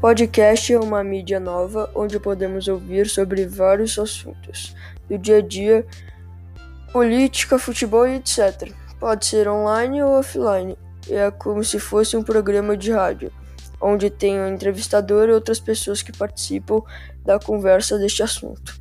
Podcast é uma mídia nova onde podemos ouvir sobre vários assuntos do dia a dia, política, futebol e etc. Pode ser online ou offline. É como se fosse um programa de rádio, onde tem um entrevistador e outras pessoas que participam da conversa deste assunto.